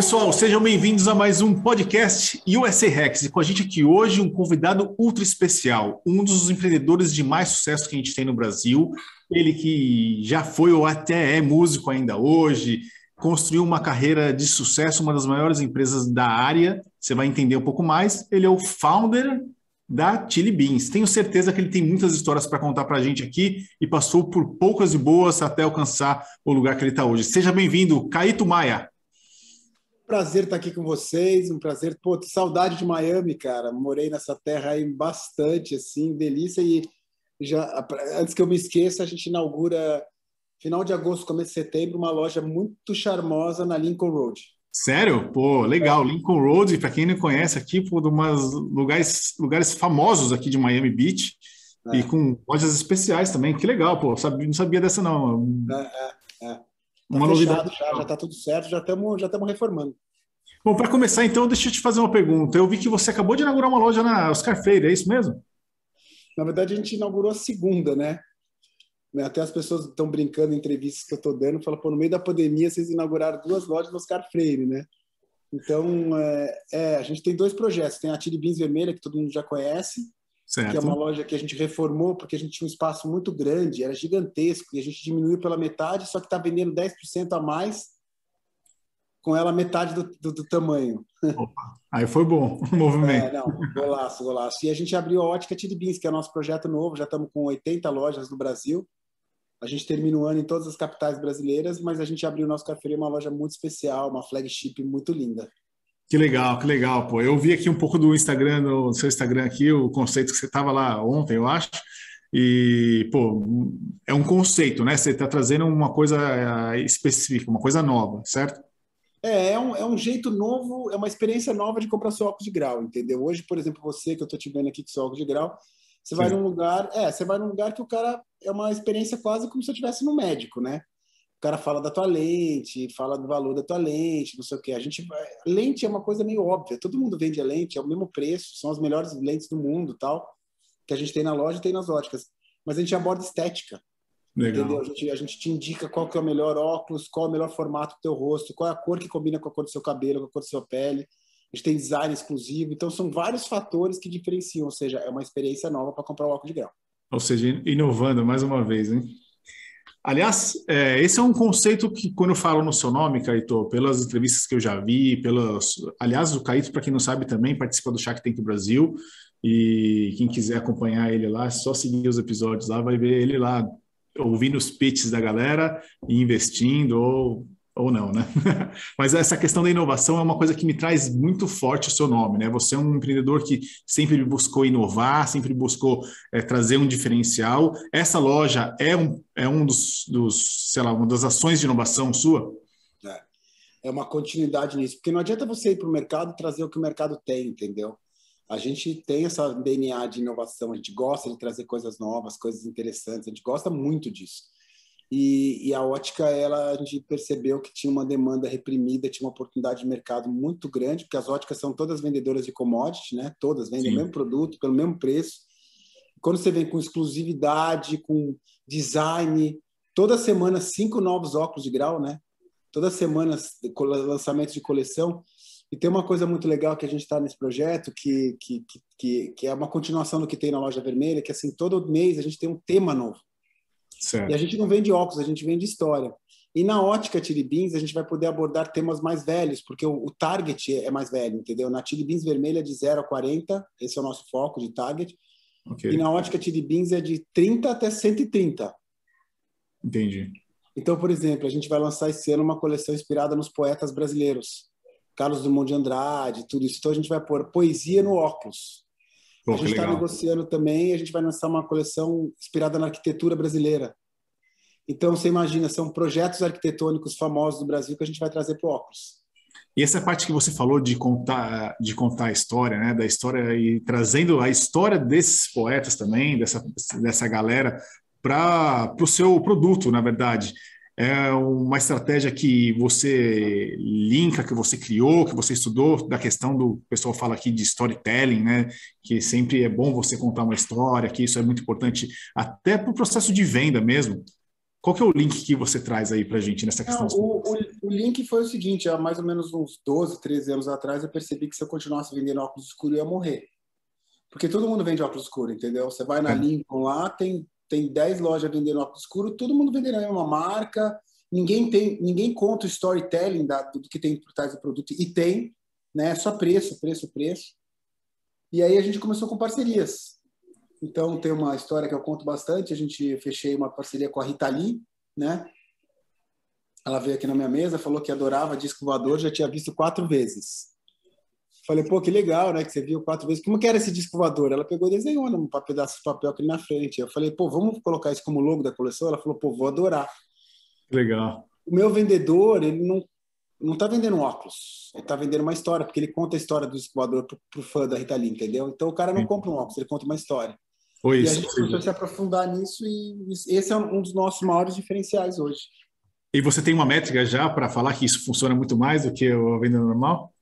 pessoal, sejam bem-vindos a mais um podcast USA Rex. E com a gente aqui hoje um convidado ultra especial, um dos empreendedores de mais sucesso que a gente tem no Brasil. Ele que já foi ou até é músico ainda hoje, construiu uma carreira de sucesso, uma das maiores empresas da área. Você vai entender um pouco mais. Ele é o founder da Chili Beans. Tenho certeza que ele tem muitas histórias para contar para a gente aqui e passou por poucas e boas até alcançar o lugar que ele está hoje. Seja bem-vindo, Caíto Maia. Prazer estar aqui com vocês, um prazer. Pô, saudade de Miami, cara. Morei nessa terra aí bastante, assim, delícia. E já antes que eu me esqueça, a gente inaugura final de agosto, começo de setembro, uma loja muito charmosa na Lincoln Road. Sério? Pô, legal. Lincoln Road, para quem não conhece aqui, de umas lugares, lugares famosos aqui de Miami Beach é. e com lojas especiais também. Que legal, pô. Sabia, não sabia dessa não. É, é, Tá uma novidade. Já, já tá tudo certo, já estamos já reformando. Bom, para começar então, deixa eu te fazer uma pergunta. Eu vi que você acabou de inaugurar uma loja na Oscar Freire, é isso mesmo? Na verdade, a gente inaugurou a segunda, né? Né? Até as pessoas estão brincando em entrevistas que eu estou dando, falam, pô, no meio da pandemia vocês inauguraram duas lojas no Oscar Freire, né? Então, é, é, a gente tem dois projetos. Tem a Chili Beans Vermelha, que todo mundo já conhece, certo. que é uma loja que a gente reformou porque a gente tinha um espaço muito grande, era gigantesco, e a gente diminuiu pela metade, só que está vendendo 10% a mais com ela metade do, do, do tamanho. Opa, aí foi bom o movimento. É, não, golaço, golaço. E a gente abriu a Ótica Chili Beans, que é o nosso projeto novo, já estamos com 80 lojas no Brasil. A gente termina o ano em todas as capitais brasileiras, mas a gente abriu o nosso café uma loja muito especial, uma flagship muito linda. Que legal, que legal, pô. Eu vi aqui um pouco do Instagram, no seu Instagram aqui, o conceito que você estava lá ontem, eu acho. E, pô, é um conceito, né? Você está trazendo uma coisa eh, específica, uma coisa nova, certo? É, é um, é um jeito novo, é uma experiência nova de comprar seu óculos de grau, entendeu? Hoje, por exemplo, você que eu estou te vendo aqui com seu óculos de grau, você Sim. vai num lugar, é, você vai num lugar que o cara é uma experiência quase como se eu estivesse no médico, né? O cara fala da tua lente, fala do valor da tua lente, não sei o quê. A gente lente é uma coisa meio óbvia. Todo mundo vende a lente, é o mesmo preço, são as melhores lentes do mundo, tal, que a gente tem na loja e tem nas óticas. Mas a gente aborda estética. Legal. Entendeu? A gente, a gente te indica qual que é o melhor óculos, qual é o melhor formato do teu rosto, qual é a cor que combina com a cor do seu cabelo, com a cor da sua pele a gente tem design exclusivo, então são vários fatores que diferenciam, ou seja, é uma experiência nova para comprar o óculos de grau. Ou seja, inovando mais uma vez, hein? Aliás, é, esse é um conceito que, quando eu falo no seu nome, Caíto, pelas entrevistas que eu já vi, pelas. Aliás, o Caíto, para quem não sabe, também participa do Shark Tank Brasil. E quem quiser acompanhar ele lá, é só seguir os episódios lá, vai ver ele lá ouvindo os pitches da galera e investindo ou ou não, né? Mas essa questão da inovação é uma coisa que me traz muito forte o seu nome, né? Você é um empreendedor que sempre buscou inovar, sempre buscou é, trazer um diferencial. Essa loja é um, é um dos, dos, sei lá, uma das ações de inovação sua? É, é uma continuidade nisso, porque não adianta você ir para o mercado e trazer o que o mercado tem, entendeu? A gente tem essa DNA de inovação, a gente gosta de trazer coisas novas, coisas interessantes, a gente gosta muito disso. E, e, a ótica, ela, a gente percebeu que tinha uma demanda reprimida, tinha uma oportunidade de mercado muito grande, porque as óticas são todas vendedoras de commodity, né? Todas vendem Sim. o mesmo produto, pelo mesmo preço. Quando você vem com exclusividade, com design, toda semana cinco novos óculos de grau, né? Toda semana lançamentos de coleção. E tem uma coisa muito legal que a gente está nesse projeto, que, que, que, que é uma continuação do que tem na loja vermelha, que assim, todo mês a gente tem um tema novo. Certo. E a gente não vende óculos, a gente vende história. E na ótica Chili Beans, a gente vai poder abordar temas mais velhos, porque o, o target é mais velho, entendeu? Na Chili Beans vermelha é de 0 a 40, esse é o nosso foco de target. Okay. E na ótica Chili Beans é de 30 até 130. Entendi. Então, por exemplo, a gente vai lançar esse ano uma coleção inspirada nos poetas brasileiros. Carlos Drummond de Andrade, tudo isso. Então, a gente vai pôr poesia no óculos. Pô, a gente está negociando também, a gente vai lançar uma coleção inspirada na arquitetura brasileira. Então, você imagina, são projetos arquitetônicos famosos do Brasil que a gente vai trazer para o óculos. E essa parte que você falou de contar, de contar a história, né, da história e trazendo a história desses poetas também, dessa, dessa galera, para o seu produto, na verdade é uma estratégia que você linka, que você criou, que você estudou, da questão do o pessoal fala aqui de storytelling, né? Que sempre é bom você contar uma história, que isso é muito importante até para o processo de venda mesmo. Qual que é o link que você traz aí para a gente nessa questão? Não, o, o, o, link foi o seguinte, há mais ou menos uns 12, 13 anos atrás, eu percebi que se eu continuasse vendendo óculos escuros, eu ia morrer. Porque todo mundo vende óculos escuros, entendeu? Você vai na é. Lincoln lá, tem, tem 10 lojas vendendo óculos escuros, todo mundo vendendo a mesma marca, ninguém tem, ninguém conta o storytelling da, do que tem por trás do produto, e tem, né? Só preço, preço, preço. E aí a gente começou com parcerias. Então, tem uma história que eu conto bastante. A gente fechei uma parceria com a Rita Lee, né? Ela veio aqui na minha mesa, falou que adorava disco voador, já tinha visto quatro vezes. Falei, pô, que legal, né? Que você viu quatro vezes. Como que era esse disco voador? Ela pegou e desenhou num pedaço de papel aqui na frente. Eu falei, pô, vamos colocar isso como logo da coleção? Ela falou, pô, vou adorar. Legal. O meu vendedor, ele não não está vendendo óculos, ele está vendendo uma história, porque ele conta a história do disco voador para o fã da Rita Lee, entendeu? Então o cara não compra um óculos, ele conta uma história. Foi e isso. a gente começou a se aprofundar nisso e esse é um dos nossos maiores diferenciais hoje. E você tem uma métrica já para falar que isso funciona muito mais do que a venda normal?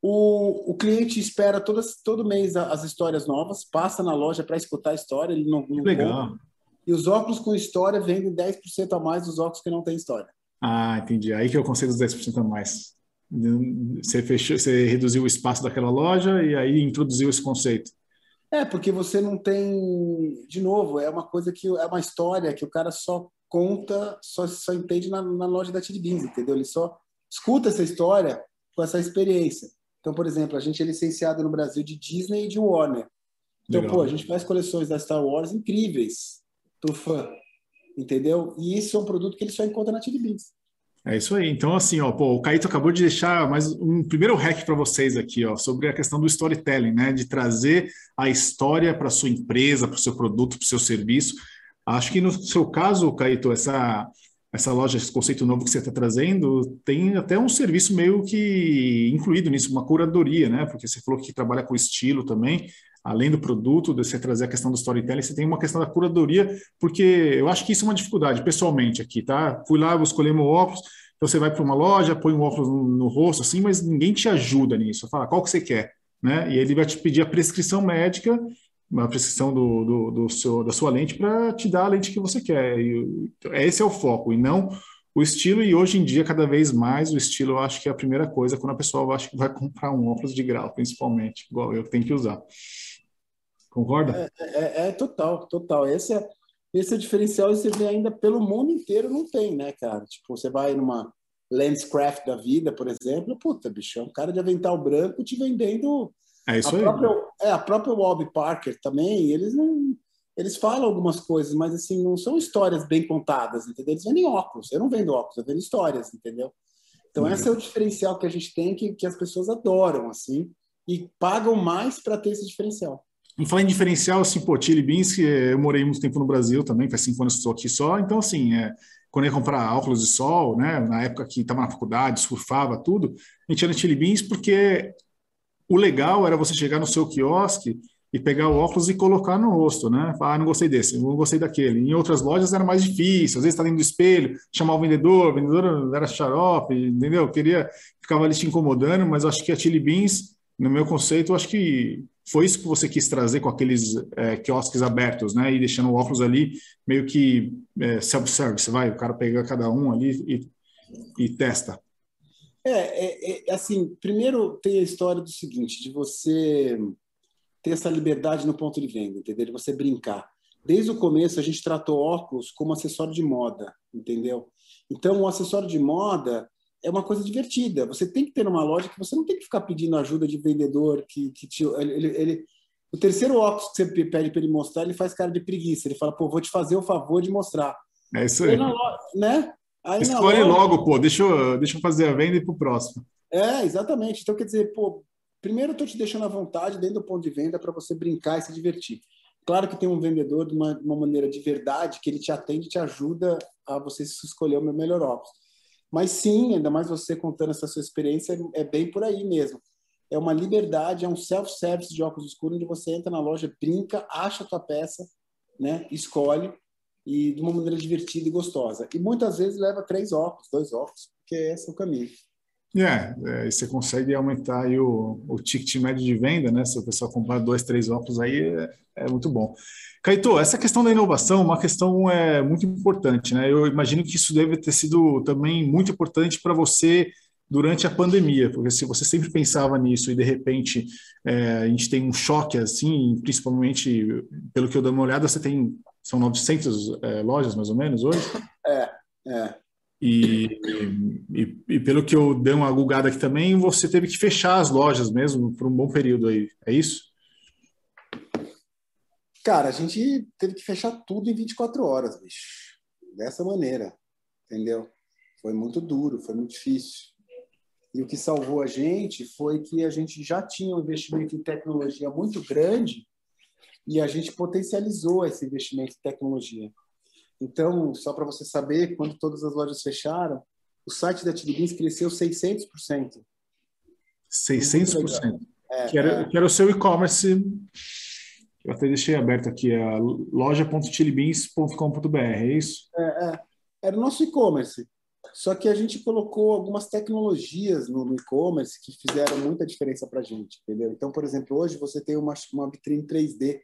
O, o cliente espera todas, todo mês as histórias novas, passa na loja para escutar a história, ele não, não Legal. Compra. E os óculos com história vendem 10% a mais dos óculos que não têm história. Ah, entendi. Aí que eu consigo os 10% a mais. Você, fechou, você reduziu o espaço daquela loja e aí introduziu esse conceito. É, porque você não tem. De novo, é uma coisa que é uma história que o cara só conta, só, só entende na, na loja da Tid Beans, entendeu? Ele só escuta essa história com essa experiência. Então, por exemplo, a gente é licenciado no Brasil de Disney e de Warner. Então, Legal. pô, a gente faz coleções da Star Wars incríveis pro fã, entendeu? E isso é um produto que ele só encontra na Tid Beans. É isso aí. Então, assim, ó, pô, o Caíto acabou de deixar mais um primeiro hack para vocês aqui, ó, sobre a questão do storytelling, né? De trazer a história para sua empresa, para o seu produto, para o seu serviço. Acho que no seu caso, Caíto, essa, essa loja, esse conceito novo que você está trazendo, tem até um serviço meio que incluído nisso, uma curadoria, né? Porque você falou que trabalha com estilo também além do produto, de você trazer a questão do storytelling, você tem uma questão da curadoria, porque eu acho que isso é uma dificuldade, pessoalmente, aqui, tá? Fui lá, vou escolher meu óculos, então você vai para uma loja, põe um óculos no, no, rosto, assim, mas ninguém te ajuda nisso. Fala, qual que você quer? Né? E ele vai te pedir a prescrição médica, a prescrição do, do, do seu, da sua lente para te dar a lente que você quer. E, esse é o foco, e não o estilo, e hoje em dia, cada vez mais, o estilo eu acho que é a primeira coisa quando a pessoa acha que vai comprar um óculos de grau, principalmente, igual eu que tenho que usar. Concorda? É, é, é, total, total. Esse é, esse é diferencial e você vê ainda pelo mundo inteiro não tem, né, cara? Tipo, você vai numa Lenscraft da vida, por exemplo, puta, bicho, é um cara de avental branco te vendendo. É isso a aí. Própria, é, a própria Bob Parker também, eles não. Eles falam algumas coisas, mas assim, não são histórias bem contadas, entendeu? Eles vendem óculos. Eu não vendo óculos, eu vendo histórias, entendeu? Então, uhum. esse é o diferencial que a gente tem, que, que as pessoas adoram, assim, e pagam mais para ter esse diferencial. Em falar em diferencial, assim, pô, Chili Beans, que eu morei muito tempo no Brasil também, faz cinco anos que estou aqui só, então, assim, é, quando eu ia comprar óculos de sol, né, na época que estava na faculdade, surfava, tudo, a gente ia no Chili Beans porque o legal era você chegar no seu quiosque e pegar o óculos e colocar no rosto, né? Ah, não gostei desse, não gostei daquele. Em outras lojas era mais difícil, às vezes está dentro do espelho, chamar o vendedor, o vendedor era xarope, entendeu? Queria, ficava ali te incomodando, mas acho que a Chili Beans, no meu conceito, acho que foi isso que você quis trazer com aqueles é, quiosques abertos, né? E deixando o óculos ali meio que é, self-service, vai, o cara pega cada um ali e, e testa. É, é, é, assim, primeiro tem a história do seguinte, de você ter essa liberdade no ponto de venda, entendeu? De você brincar. Desde o começo a gente tratou óculos como acessório de moda, entendeu? Então o acessório de moda é uma coisa divertida. Você tem que ter uma loja que você não tem que ficar pedindo ajuda de vendedor que, que te, ele, ele, o terceiro óculos que você pede para ele mostrar, ele faz cara de preguiça. Ele fala, pô, vou te fazer o favor de mostrar. É isso aí. loja, né? Aí Escolhe loja... logo, pô, deixa eu, deixa eu fazer a venda e ir pro próximo. É, exatamente. Então, quer dizer, pô, primeiro eu tô te deixando à vontade dentro do ponto de venda para você brincar e se divertir. Claro que tem um vendedor de uma, de uma maneira de verdade que ele te atende e te ajuda a você escolher o meu melhor óculos. Mas sim, ainda mais você contando essa sua experiência, é bem por aí mesmo. É uma liberdade, é um self-service de óculos escuros, onde você entra na loja, brinca, acha a tua peça, né? escolhe, e de uma maneira divertida e gostosa. E muitas vezes leva três óculos, dois óculos, porque esse é o caminho. É, é, você consegue aumentar aí o, o ticket médio de venda, né? Se o pessoal comprar dois, três óculos aí, é, é muito bom. Caito, essa questão da inovação é uma questão é, muito importante, né? Eu imagino que isso deve ter sido também muito importante para você durante a pandemia, porque se você sempre pensava nisso e de repente é, a gente tem um choque assim, principalmente pelo que eu dei uma olhada, você tem são 900 é, lojas mais ou menos hoje? É, é. E, e, e, pelo que eu dei uma gulgada aqui também, você teve que fechar as lojas mesmo por um bom período aí, é isso? Cara, a gente teve que fechar tudo em 24 horas, bicho. Dessa maneira, entendeu? Foi muito duro, foi muito difícil. E o que salvou a gente foi que a gente já tinha um investimento em tecnologia muito grande e a gente potencializou esse investimento em tecnologia. Então, só para você saber, quando todas as lojas fecharam, o site da Tilibins cresceu 600%. 600%? É, que, era, é. que era o seu e-commerce. Eu até deixei aberto aqui, a loja.tilibins.com.br, é isso? É, é. Era o nosso e-commerce. Só que a gente colocou algumas tecnologias no, no e-commerce que fizeram muita diferença para a gente, entendeu? Então, por exemplo, hoje você tem uma, uma vitrine 3D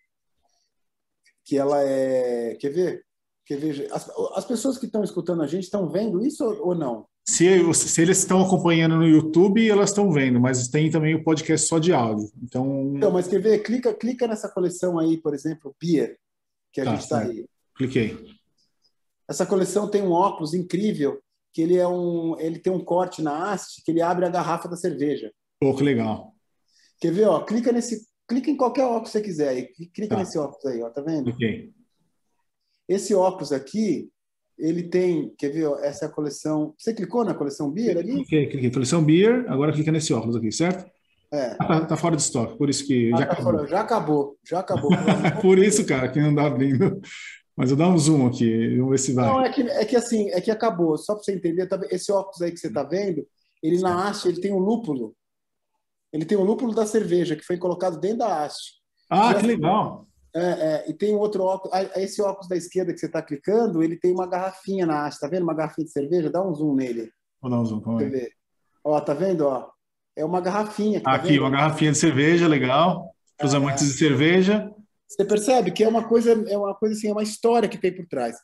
que ela é... Quer ver? Quer ver? As, as pessoas que estão escutando a gente estão vendo isso ou, ou não? Se, se, eles estão acompanhando no YouTube, elas estão vendo, mas tem também o podcast só de áudio. Então, então mas quer ver? Clica, clica nessa coleção aí, por exemplo, Beer, que a tá, gente está aí. Cliquei. Essa coleção tem um óculos incrível que ele é um, ele tem um corte na haste que ele abre a garrafa da cerveja. Pô, que legal. Quer ver, ó? Clica nesse, clica em qualquer óculos que você quiser aí. Clica tá. nesse óculos aí, ó, tá vendo? Ok. Esse óculos aqui, ele tem, quer ver, ó, essa é a coleção. Você clicou na coleção Beer ali? Cliquei, cliquei. Coleção Beer, agora clica nesse óculos aqui, certo? É. Ah, tá, tá, fora de estoque, por isso que ah, já, tá acabou. Fora, já acabou. Já acabou. por isso, cara, que não dá abrindo. Mas eu dar um zoom aqui, vamos ver se vai. Não, é que, é que assim, é que acabou. Só para você entender, tá, esse óculos aí que você está vendo, ele na haste ele tem um lúpulo. Ele tem um lúpulo da cerveja que foi colocado dentro da haste. Ah, e que assim, legal! É, é, e tem um outro óculos. Esse óculos da esquerda que você está clicando, ele tem uma garrafinha na haste. Tá vendo? Uma garrafinha de cerveja? Dá um zoom nele. Vou dar um zoom, calma aí. Ó, tá vendo? Ó, é uma garrafinha. Tá aqui, uma garrafinha de cerveja, legal. Para os é, amantes de cerveja. Você percebe que é uma coisa, é uma coisa assim, é uma história que tem por trás.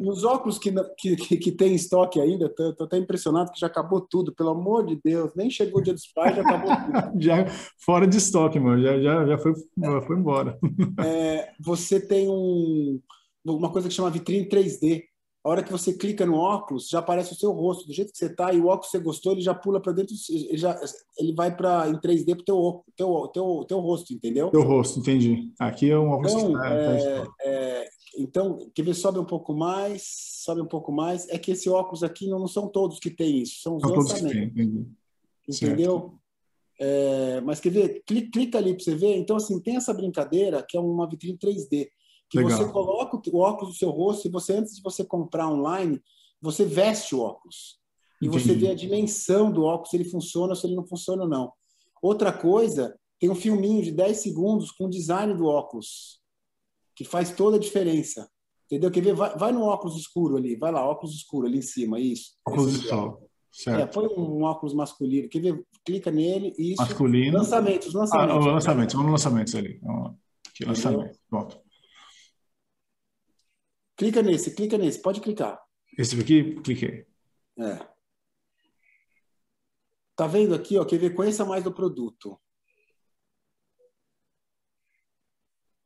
Nos óculos que, que, que, tem estoque ainda, estou até impressionado que já acabou tudo, pelo amor de Deus, nem chegou o dia dos pais, já acabou tudo. já fora de estoque, mano, já, já, já, foi, já foi embora. É, você tem um, uma coisa que chama vitrine 3D. A hora que você clica no óculos, já aparece o seu rosto, do jeito que você está, e o óculos que você gostou, ele já pula para dentro, ele, já, ele vai para em 3D para o teu, teu, teu, teu rosto, entendeu? Teu rosto, entendi. Aqui é um óculos então, que tá, é, tá é, então, quer ver, sobe um pouco mais, sobe um pouco mais. É que esse óculos aqui não, não são todos que tem isso, são os não lançamentos. Tem, entendeu? É, mas quer ver? Clica, clica ali para você ver. Então, assim, tem essa brincadeira que é uma vitrine 3D que Legal. você coloca o óculos no seu rosto e você, antes de você comprar online, você veste o óculos. E Entendi. você vê a dimensão do óculos, se ele funciona ou se ele não funciona ou não. Outra coisa, tem um filminho de 10 segundos com o design do óculos, que faz toda a diferença. Entendeu? Quer ver? Vai, vai no óculos escuro ali, vai lá, óculos escuro ali em cima, isso. Óculos de sol. Certo. É, põe um óculos masculino. Quer ver? Clica nele, isso. Masculino. Lançamentos, lançamentos. Ah, lançamentos, vamos lançamentos ali. Lançamento. Pronto. Clica nesse, clica nesse, pode clicar. Esse aqui, cliquei. É. Tá vendo aqui, ó, quer ver? Conheça mais do produto.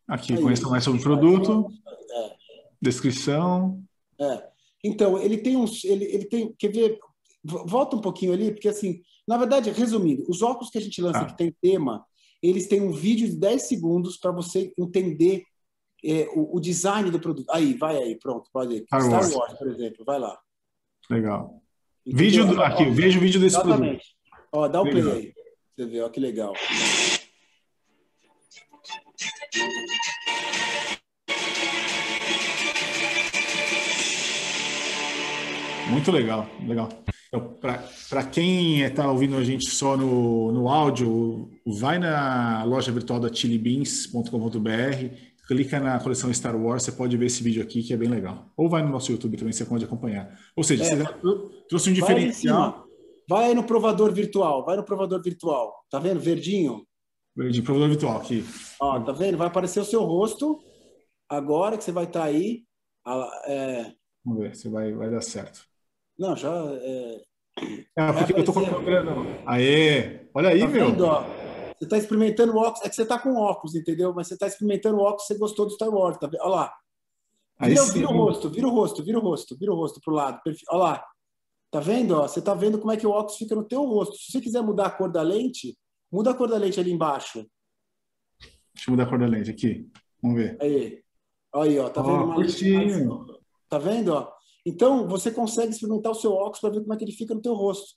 Aqui, Aí, conheça mais sobre o produto. É. Descrição. É. Então, ele tem uns. Ele, ele tem. Quer ver? Volta um pouquinho ali, porque assim, na verdade, resumindo, os óculos que a gente lança ah. que tem tema, eles têm um vídeo de 10 segundos para você entender é, o, o, design do produto. Aí, vai aí, pronto, pode ir. Star, Star Wars. Wars. por exemplo, vai lá. Legal. Vídeo do, aqui, ó, veja o vídeo desse exatamente. produto. Ó, dá o legal. play aí. Você vê, ó, que legal. Muito legal, legal. Então, Para quem está ouvindo a gente só no, no áudio, vai na loja virtual da chilibeans.com.br clica na coleção Star Wars, você pode ver esse vídeo aqui que é bem legal. Ou vai no nosso YouTube também, você pode acompanhar. Ou seja, é. você trouxe um diferencial Vai aí no provador virtual, vai no provador virtual. Tá vendo? Verdinho. Verdinho, provador virtual aqui. Ó, tá vendo? Vai aparecer o seu rosto agora que você vai estar tá aí. É... Vamos ver se vai, vai dar certo. Não, já. É, é porque eu tô com Aê! Olha aí, tá meu. Vendo, ó? Você está experimentando óculos. É que você está com óculos, entendeu? Mas você está experimentando óculos, você gostou do Star Wars. Tá... Olha lá. Vira, vira o rosto, vira o rosto, vira o rosto, vira o rosto pro lado. Olha lá. Tá vendo? Ó? Você tá vendo como é que o óculos fica no teu rosto. Se você quiser mudar a cor da lente, muda a cor da lente ali embaixo. Deixa eu mudar a cor da lente aqui. Vamos ver. Aí. Aí, ó. Tá vendo? Uma... Tá vendo, ó? Então, você consegue experimentar o seu óculos para ver como é que ele fica no teu rosto.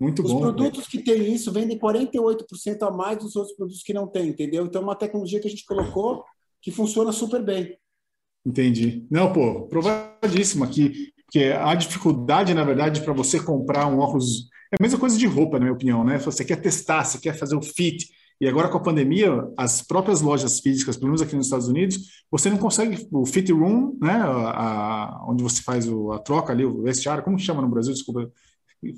Muito Os bom. Os produtos que têm isso vendem 48% a mais dos outros produtos que não têm, entendeu? Então, é uma tecnologia que a gente colocou que funciona super bem. Entendi. Não, pô, provadíssimo aqui que a dificuldade, na verdade, para você comprar um óculos é a mesma coisa de roupa, na minha opinião, né? Você quer testar, você quer fazer o fit. E agora com a pandemia, as próprias lojas físicas, pelo menos aqui nos Estados Unidos, você não consegue o fit room, né? A, a onde você faz o, a troca ali, o vestiário, como que chama no Brasil? Desculpa,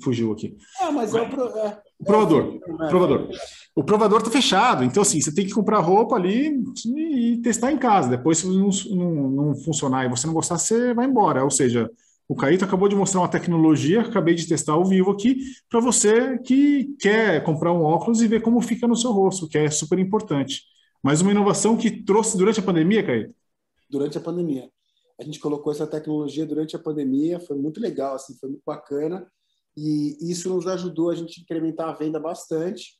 fugiu aqui. É, mas é o, pro, é, provador. É, o provador. O provador está fechado, então assim, você tem que comprar roupa ali e testar em casa. Depois, se não, não, não funcionar e você não gostar, você vai embora. Ou seja, o Caíto acabou de mostrar uma tecnologia, acabei de testar ao vivo aqui, para você que quer comprar um óculos e ver como fica no seu rosto, que é super importante. Mas uma inovação que trouxe durante a pandemia, Caíto? Durante a pandemia. A gente colocou essa tecnologia durante a pandemia, foi muito legal, assim, foi muito bacana. E isso nos ajudou a gente incrementar a venda bastante.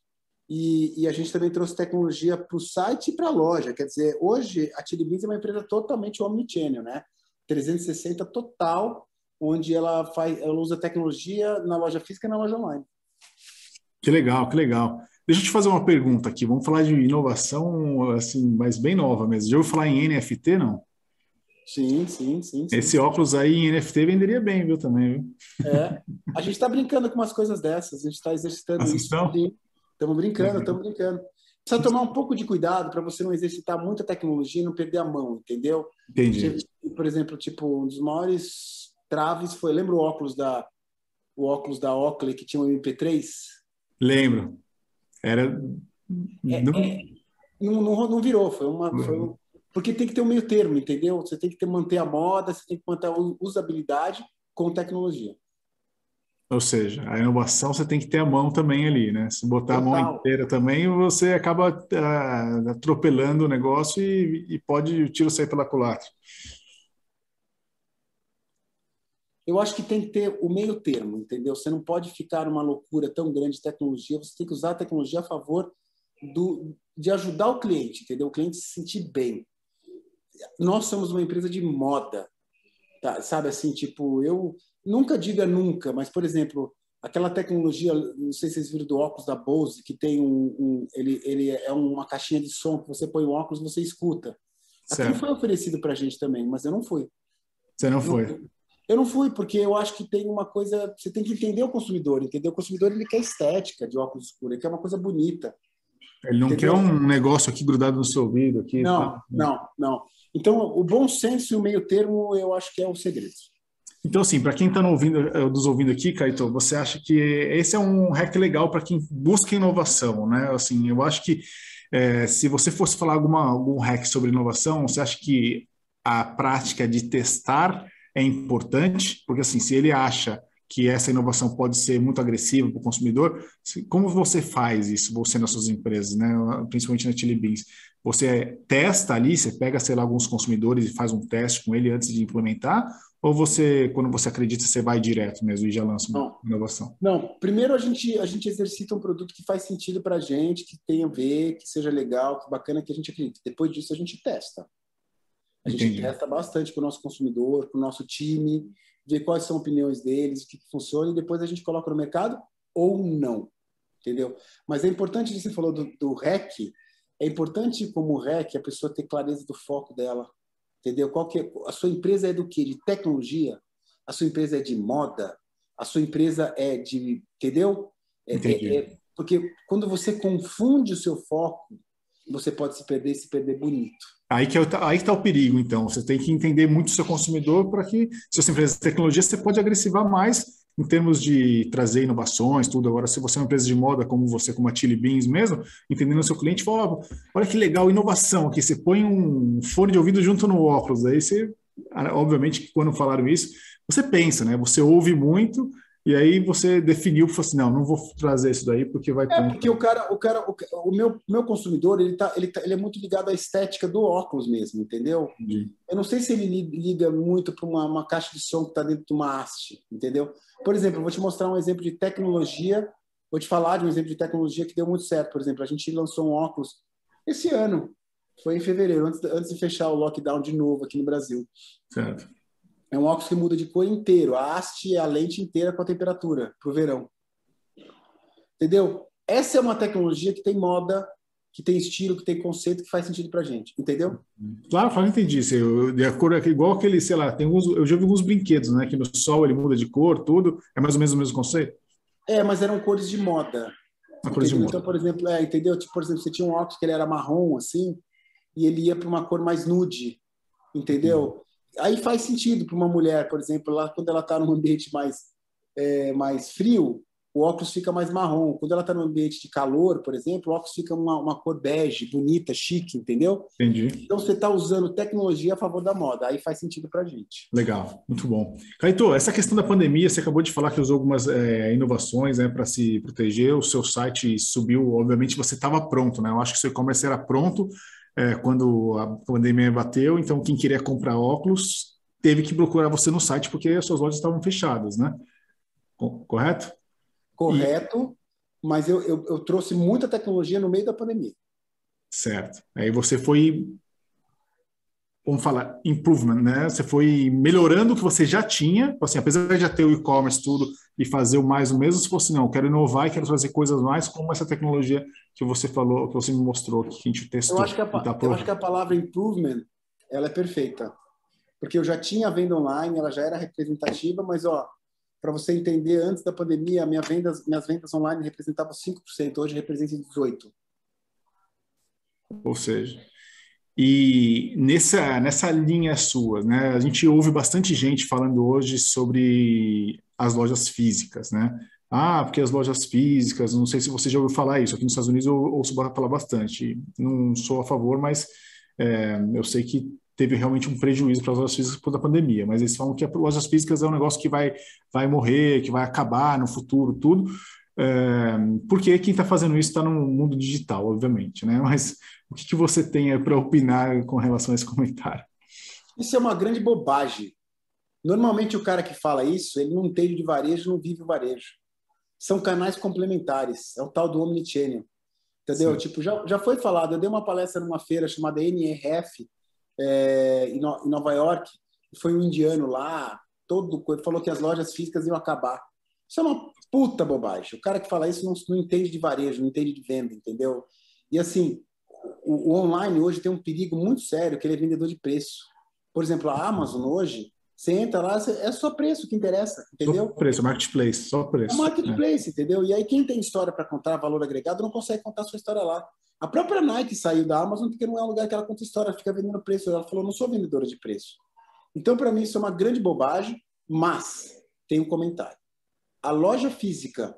E, e a gente também trouxe tecnologia para o site e para a loja. Quer dizer, hoje a Tilibins é uma empresa totalmente omnichannel, né? 360 total onde ela faz, ela usa tecnologia na loja física e na loja online. Que legal, que legal. Deixa eu te fazer uma pergunta aqui. Vamos falar de inovação, assim, mas bem nova mesmo. Já ouviu falar em NFT, não? Sim, sim, sim. Esse sim. óculos aí em NFT venderia bem, viu, também, viu? É. A gente está brincando com umas coisas dessas, a gente está exercitando Assistão? isso. Estamos brincando, estamos uhum. brincando. Precisa tomar um pouco de cuidado para você não exercitar muita tecnologia e não perder a mão, entendeu? Entendi. Por exemplo, tipo, um dos maiores traves foi, lembra o óculos da o óculos da Oakley que tinha um MP3? Lembro. Era é, não... É, não, não, não, virou, foi uma foi um... porque tem que ter um meio termo, entendeu? Você tem que ter, manter a moda, você tem que manter a usabilidade com tecnologia. Ou seja, a inovação você tem que ter a mão também ali, né? Se botar Total. a mão inteira também, você acaba uh, atropelando o negócio e, e pode o tiro sair pela culatra. Eu acho que tem que ter o meio termo, entendeu? Você não pode ficar uma loucura tão grande de tecnologia, você tem que usar a tecnologia a favor do, de ajudar o cliente, entendeu? O cliente se sentir bem. Nós somos uma empresa de moda, tá? sabe assim, tipo, eu nunca diga nunca, mas, por exemplo, aquela tecnologia, não sei se vocês viram do óculos da Bose, que tem um, um ele, ele é uma caixinha de som que você põe o óculos e você escuta. Aquilo foi oferecido para a gente também, mas eu não fui. Você não foi? Eu não fui, porque eu acho que tem uma coisa. Você tem que entender o consumidor, entendeu? O consumidor ele quer estética de óculos escuros, ele quer uma coisa bonita. Ele não entendeu? quer um negócio aqui grudado no seu ouvido. Aqui, não, tá? não, não. Então, o bom senso e o meio termo, eu acho que é o segredo. Então, assim, para quem está eh, nos ouvindo aqui, Caio, você acha que esse é um hack legal para quem busca inovação, né? Assim, eu acho que é, se você fosse falar alguma, algum hack sobre inovação, você acha que a prática de testar é importante, porque assim, se ele acha que essa inovação pode ser muito agressiva para o consumidor, como você faz isso, você nas suas empresas, né? principalmente na Chili Beans? Você testa ali, você pega, sei lá, alguns consumidores e faz um teste com ele antes de implementar, ou você, quando você acredita, você vai direto mesmo e já lança uma não, inovação? Não, primeiro a gente, a gente exercita um produto que faz sentido para a gente, que tenha a ver, que seja legal, que bacana, que a gente acredita. Depois disso a gente testa. A gente Entendi. testa bastante com o nosso consumidor, com o nosso time, ver quais são as opiniões deles, o que, que funciona, e depois a gente coloca no mercado ou não. Entendeu? Mas é importante, você falou do, do REC, é importante como REC a pessoa ter clareza do foco dela. Entendeu? Qual que é, a sua empresa é do que? De tecnologia? A sua empresa é de moda? A sua empresa é de. Entendeu? É, é, é, porque quando você confunde o seu foco, você pode se perder e se perder bonito. Aí que é está o perigo, então. Você tem que entender muito o seu consumidor para que, se você empresa de tecnologia, você pode agressivar mais em termos de trazer inovações, tudo. Agora, se você é uma empresa de moda, como você, como a Chili Beans mesmo, entendendo o seu cliente, fala, olha que legal, inovação aqui, você põe um fone de ouvido junto no óculos, aí você, obviamente, quando falaram isso, você pensa, né? Você ouve muito e aí você definiu, falou assim, não, não vou trazer isso daí porque vai... É, porque o cara, o cara, o, o, meu, meu consumidor, ele, tá, ele, tá, ele é muito ligado à estética do óculos mesmo, entendeu? Entendi. Eu não sei se ele liga muito para uma, uma caixa de som que está dentro de uma haste, entendeu? Por exemplo, eu vou te mostrar um exemplo de tecnologia, vou te falar de um exemplo de tecnologia que deu muito certo. Por exemplo, a gente lançou um óculos esse ano, foi em fevereiro, antes, antes de fechar o lockdown de novo aqui no Brasil. Certo. É um óculos que muda de cor inteiro. A haste é a lente inteira com a temperatura para o verão. Entendeu? Essa é uma tecnologia que tem moda, que tem estilo, que tem conceito, que faz sentido para gente. Entendeu? Claro, claro, entendi. Eu, de cor é igual aquele, sei lá, tem alguns, eu já vi alguns brinquedos, né? Que no sol ele muda de cor, tudo. É mais ou menos o mesmo conceito? É, mas eram cores de moda. Cores de moda. Então, por exemplo, é, entendeu? Tipo, por exemplo, você tinha um óculos que ele era marrom, assim, e ele ia para uma cor mais nude, entendeu? Aí faz sentido para uma mulher, por exemplo, lá quando ela está num ambiente mais, é, mais frio, o óculos fica mais marrom. Quando ela está num ambiente de calor, por exemplo, o óculos fica uma, uma cor bege, bonita, chique, entendeu? Entendi. Então você está usando tecnologia a favor da moda, aí faz sentido para a gente. Legal, muito bom. Caetô, essa questão da pandemia, você acabou de falar que usou algumas é, inovações né, para se proteger, o seu site subiu, obviamente você estava pronto, né? Eu acho que o seu e-commerce era pronto, é, quando a pandemia bateu, então quem queria comprar óculos teve que procurar você no site porque as suas lojas estavam fechadas, né? Correto? Correto, e... mas eu, eu, eu trouxe muita tecnologia no meio da pandemia. Certo. Aí você foi vamos falar, improvement, né? Você foi melhorando o que você já tinha, assim, apesar de já ter o e-commerce tudo e fazer o mais o mesmo, se fosse não, quero inovar e quero trazer coisas mais, como essa tecnologia que você falou, que você me mostrou, que a gente testou. Eu acho que a, tá eu acho que a palavra improvement, ela é perfeita, porque eu já tinha a venda online, ela já era representativa, mas ó, para você entender, antes da pandemia, minha vendas, minhas vendas online representavam 5%, hoje representam 18%. Ou seja, e nessa, nessa linha sua, né, a gente ouve bastante gente falando hoje sobre as lojas físicas, né? Ah, porque as lojas físicas, não sei se você já ouviu falar isso, aqui nos Estados Unidos eu ouço falar bastante. Não sou a favor, mas é, eu sei que teve realmente um prejuízo para as lojas físicas por da pandemia, mas eles falam que as lojas físicas é um negócio que vai, vai morrer, que vai acabar no futuro, tudo. É, porque quem está fazendo isso está no mundo digital, obviamente, né? Mas o que, que você tem para opinar com relação a esse comentário? Isso é uma grande bobagem. Normalmente o cara que fala isso, ele não entende de varejo, não vive o varejo. São canais complementares, é o tal do omnichannel. Entendeu? Sim. Tipo, já, já foi falado, eu dei uma palestra numa feira chamada NRF é, em, no, em Nova York, foi um indiano lá, todo falou que as lojas físicas iam acabar. Isso é uma puta bobagem. O cara que fala isso não, não entende de varejo, não entende de venda, entendeu? E assim, o, o, online hoje tem um perigo muito sério, que ele é vendedor de preço. Por exemplo, a Amazon hoje, você entra lá, é só preço que interessa, entendeu? Só preço, marketplace, só preço. É marketplace, é. entendeu? E aí quem tem história para contar valor agregado não consegue contar sua história lá. A própria Nike saiu da Amazon porque não é um lugar que ela conta história, fica vendendo preço. Ela falou, não sou vendedora de preço. Então, para mim, isso é uma grande bobagem, mas tem um comentário a loja física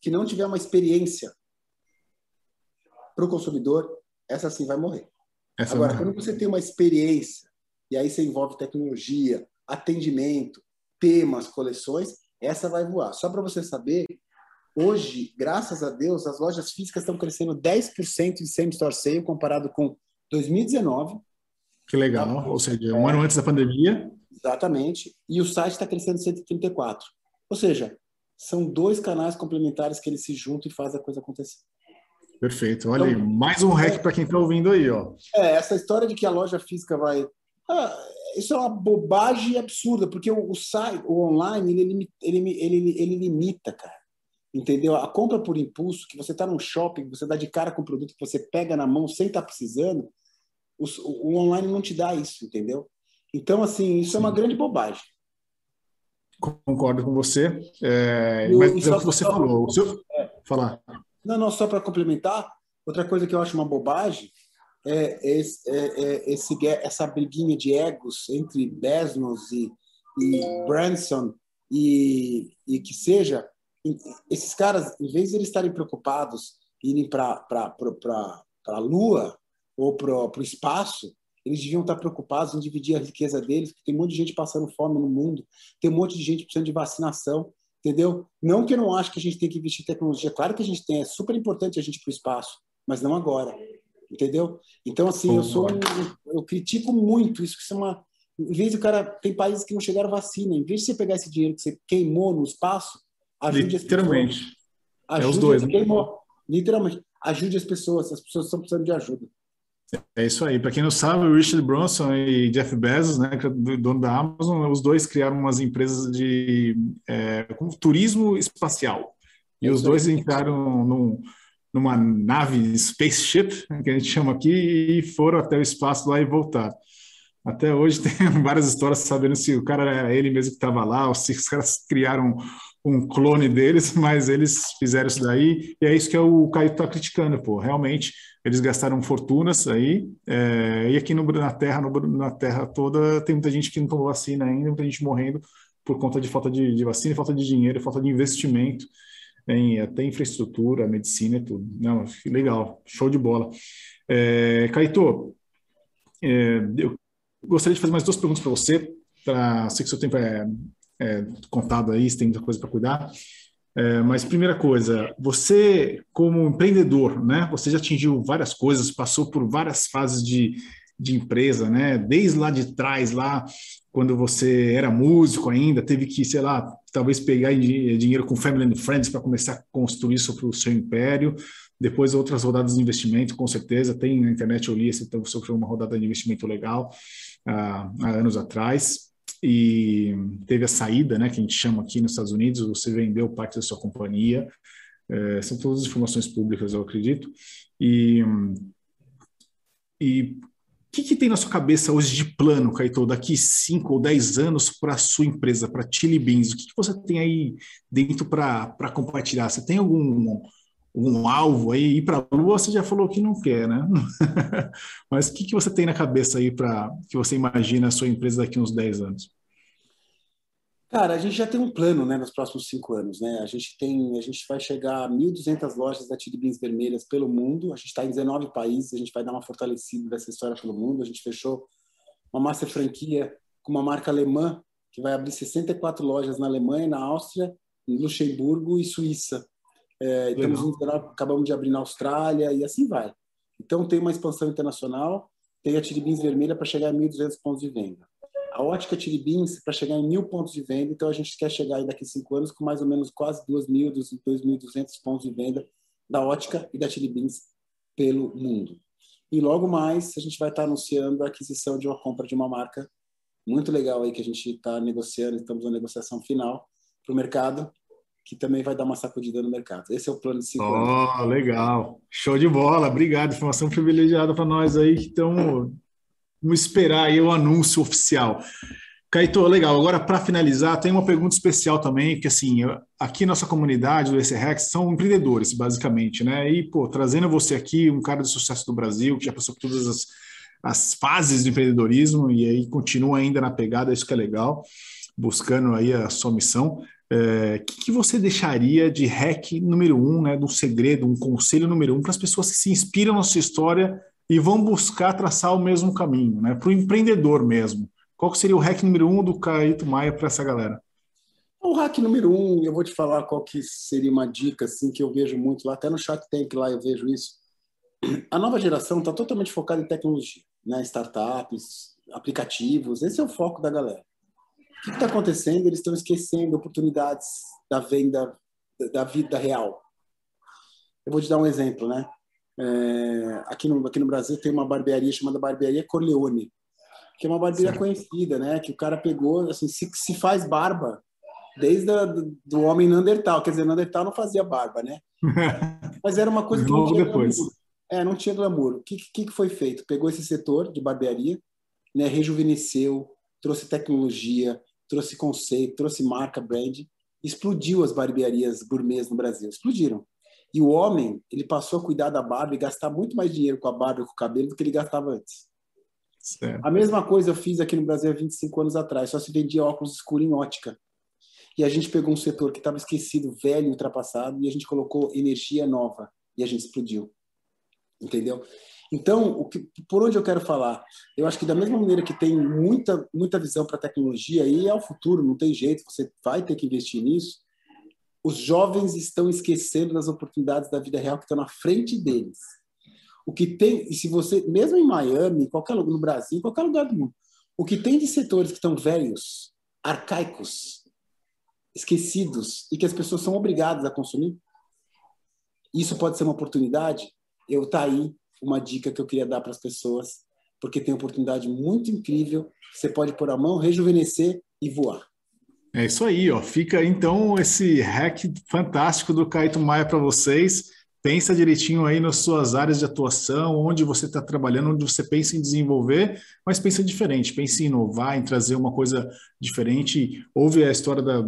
que não tiver uma experiência para o consumidor, essa sim vai morrer. Essa Agora, quando você tem uma experiência, e aí você envolve tecnologia, atendimento, temas, coleções, essa vai voar. Só para você saber, hoje, graças a Deus, as lojas físicas estão crescendo 10% de same-store sale comparado com 2019. Que legal, ou seja, um é, ano antes da pandemia. Exatamente. E o site está crescendo 134. Ou seja, são dois canais complementares que eles se juntam e fazem a coisa acontecer. Perfeito. Olha então, aí, mais um hack é, para quem está ouvindo aí, ó. É, essa história de que a loja física vai. Ah, isso é uma bobagem absurda, porque o, o site, o online, ele, ele, ele, ele limita, cara. Entendeu? A compra por impulso, que você está num shopping, você dá de cara com o produto que você pega na mão sem estar tá precisando, o, o, online não te dá isso, entendeu? Então, assim, isso Sim. é uma grande bobagem. Concordo com você. É, mas é o que você só, falou. O seu... é, falar. Não, não, só para complementar, outra coisa que eu acho uma bobagem é, esse, é, é esse, essa briguinha de egos entre Bezos e, e Branson e, e que seja, esses caras, em vez de eles estarem preocupados em irem para a Lua ou para o espaço, eles deviam estar preocupados em dividir a riqueza deles, porque tem um monte de gente passando fome no mundo, tem um monte de gente precisando de vacinação, entendeu? Não que eu não acho que a gente tem que investir em tecnologia, claro que a gente tem, é super importante a gente ir para o espaço, mas não agora, entendeu? Então, assim, eu sou um, eu critico muito isso, que é uma... Em vez do cara, tem países que não chegaram vacina, em vez de você pegar esse dinheiro que você queimou no espaço, ajude Literalmente. as pessoas. Ajude é os dois, né? queimou. Literalmente. Ajude as pessoas, as pessoas estão precisando de ajuda. É isso aí. Para quem não sabe, o Richard Branson e Jeff Bezos, né, que é dono da Amazon, os dois criaram umas empresas de é, turismo espacial. E os dois entraram num, numa nave spaceship, que a gente chama aqui, e foram até o espaço lá e voltaram. Até hoje tem várias histórias sabendo se o cara era ele mesmo que estava lá, ou se os caras criaram um clone deles, mas eles fizeram isso daí, e é isso que é o Caio está criticando, pô. Realmente, eles gastaram fortunas aí, é, e aqui no, na Terra, no, na Terra toda, tem muita gente que não tomou vacina ainda, muita gente morrendo por conta de falta de, de vacina, falta de dinheiro, falta de investimento em até infraestrutura, medicina e tudo. Não, legal, show de bola. É, Caito, é, eu gostaria de fazer mais duas perguntas para você, para sei que seu tempo é é, contado aí, você tem muita coisa para cuidar. É, mas primeira coisa, você como empreendedor, né? Você já atingiu várias coisas, passou por várias fases de, de empresa, né? Desde lá de trás, lá quando você era músico ainda, teve que, sei lá, talvez pegar dinheiro com Family and Friends para começar a construir sobre o seu império. Depois outras rodadas de investimento, com certeza. Tem na internet eu li, você sofreu uma rodada de investimento legal ah, há anos atrás e teve a saída, né, que a gente chama aqui nos Estados Unidos, você vendeu parte da sua companhia, é, são todas as informações públicas, eu acredito, e, e o que, que, tem na sua cabeça hoje de plano, Caetô, daqui 5 ou 10 anos para a sua empresa, para Chili Beans? O que, que, você tem aí dentro para compartilhar? Você tem algum um alvo aí, ir para a Lua, você já falou que não quer, né? Mas o que, que você tem na cabeça aí para que você imagina a sua empresa daqui uns 10 anos? Cara, a gente já tem um plano, né, nos próximos cinco anos, né? A gente tem, a gente vai chegar a 1.200 lojas da Chili Beans vermelhas pelo mundo. A gente está em 19 países. A gente vai dar uma fortalecida dessa história pelo mundo. A gente fechou uma master franquia com uma marca alemã que vai abrir 64 lojas na Alemanha, na Áustria, em Luxemburgo e Suíça. É, estamos acabamos de abrir na Austrália e assim vai. Então tem uma expansão internacional, tem a Tiribins vermelha para chegar a 1.200 pontos de venda. A ótica Tiribins para chegar em mil pontos de venda, então a gente quer chegar aí daqui a cinco anos com mais ou menos quase 2.000, 2.200 pontos de venda da ótica e da Tiribins pelo mundo. E logo mais a gente vai estar anunciando a aquisição de uma compra de uma marca muito legal aí que a gente está negociando, estamos na negociação final para o mercado, que também vai dar uma sacudida no mercado. Esse é o plano de cinco oh, anos. legal. Show de bola. Obrigado. Informação privilegiada para nós aí que estão Vamos esperar aí o anúncio oficial. Caetô, legal. Agora, para finalizar, tem uma pergunta especial também, que assim, aqui nossa comunidade do ECREX são empreendedores, basicamente, né? E, pô, trazendo você aqui, um cara de sucesso do Brasil, que já passou por todas as, as fases do empreendedorismo e aí continua ainda na pegada, isso que é legal, buscando aí a sua missão o é, que, que, você deixaria de hack número um, né, do segredo, um conselho número um para as pessoas que se inspiram na sua história e vão buscar traçar o mesmo caminho, né, para o empreendedor mesmo? Qual seria o hack número um do Caíto Maia para essa galera? O hack número um, eu vou te falar qual que seria uma dica assim que eu vejo muito lá, até no Shark Tank lá eu vejo isso. A nova geração está totalmente focada em tecnologia, né? startups, aplicativos, esse é o foco da galera. O que está acontecendo? Eles estão esquecendo oportunidades da venda da vida real. Eu vou te dar um exemplo, né? É, aqui, no, aqui no Brasil tem uma barbearia chamada Barbearia Corleone, que é uma barbearia conhecida, né? Que o cara pegou, assim, se, se faz barba desde a, do, do homem Neandertal. Quer dizer, Neandertal não fazia barba, né? Mas era uma coisa que não tinha depois. glamour. É, não tinha glamour. O que, que, que foi feito? Pegou esse setor de barbearia, né, rejuvenesceu, trouxe tecnologia, trouxe conceito, trouxe marca, brand, explodiu as barbearias gourmets no Brasil, explodiram. E o homem, ele passou a cuidar da barba e gastar muito mais dinheiro com a barba e com o cabelo do que ele gastava antes. Certo. A mesma coisa eu fiz aqui no Brasil há 25 anos atrás, só se vendia óculos escuros em ótica. e a gente pegou um setor que estava esquecido, velho, ultrapassado, e a gente colocou energia nova e a gente explodiu. Entendeu? Então, que, por onde eu quero falar? Eu acho que da mesma maneira que tem muita, muita visão para a tecnologia, e é o futuro, não tem jeito, você vai ter que investir nisso, os jovens estão esquecendo das oportunidades da vida real que estão na frente deles. O que tem, e se você, mesmo em Miami, qualquer lugar no Brasil, qualquer lugar do mundo, o que tem de setores que estão velhos, arcaicos, esquecidos e que as pessoas são obrigadas a consumir, isso pode ser uma oportunidade. Eu tá aí uma dica que eu queria dar para as pessoas, porque tem oportunidade muito incrível. Você pode pôr a mão, rejuvenescer e voar. É isso aí, ó. Fica então esse hack fantástico do Caíto Maia para vocês. Pensa direitinho aí nas suas áreas de atuação, onde você está trabalhando, onde você pensa em desenvolver, mas pensa diferente, pensa em inovar, em trazer uma coisa diferente. Ouve a história da,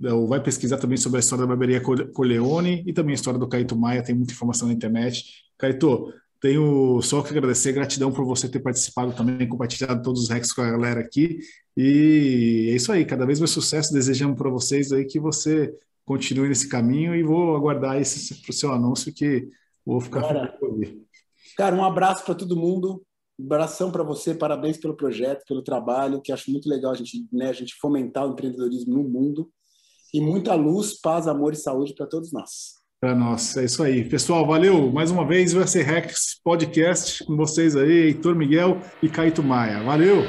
da vai pesquisar também sobre a história da barbearia Coleone e também a história do Caíto Maia, tem muita informação na internet. Caíto, tenho só que agradecer, gratidão por você ter participado também, compartilhado todos os hacks com a galera aqui. E é isso aí, cada vez mais sucesso. Desejamos para vocês aí que você continue nesse caminho e vou aguardar esse seu anúncio que vou ficar cara, Cara, um abraço para todo mundo. Um abração para você, parabéns pelo projeto, pelo trabalho, que acho muito legal a gente, né, a gente fomentar o empreendedorismo no mundo. E muita luz, paz, amor e saúde para todos nós para nós. É isso aí. Pessoal, valeu mais uma vez. Ser Rex Podcast com vocês aí, Heitor Miguel e Caíto Maia. Valeu!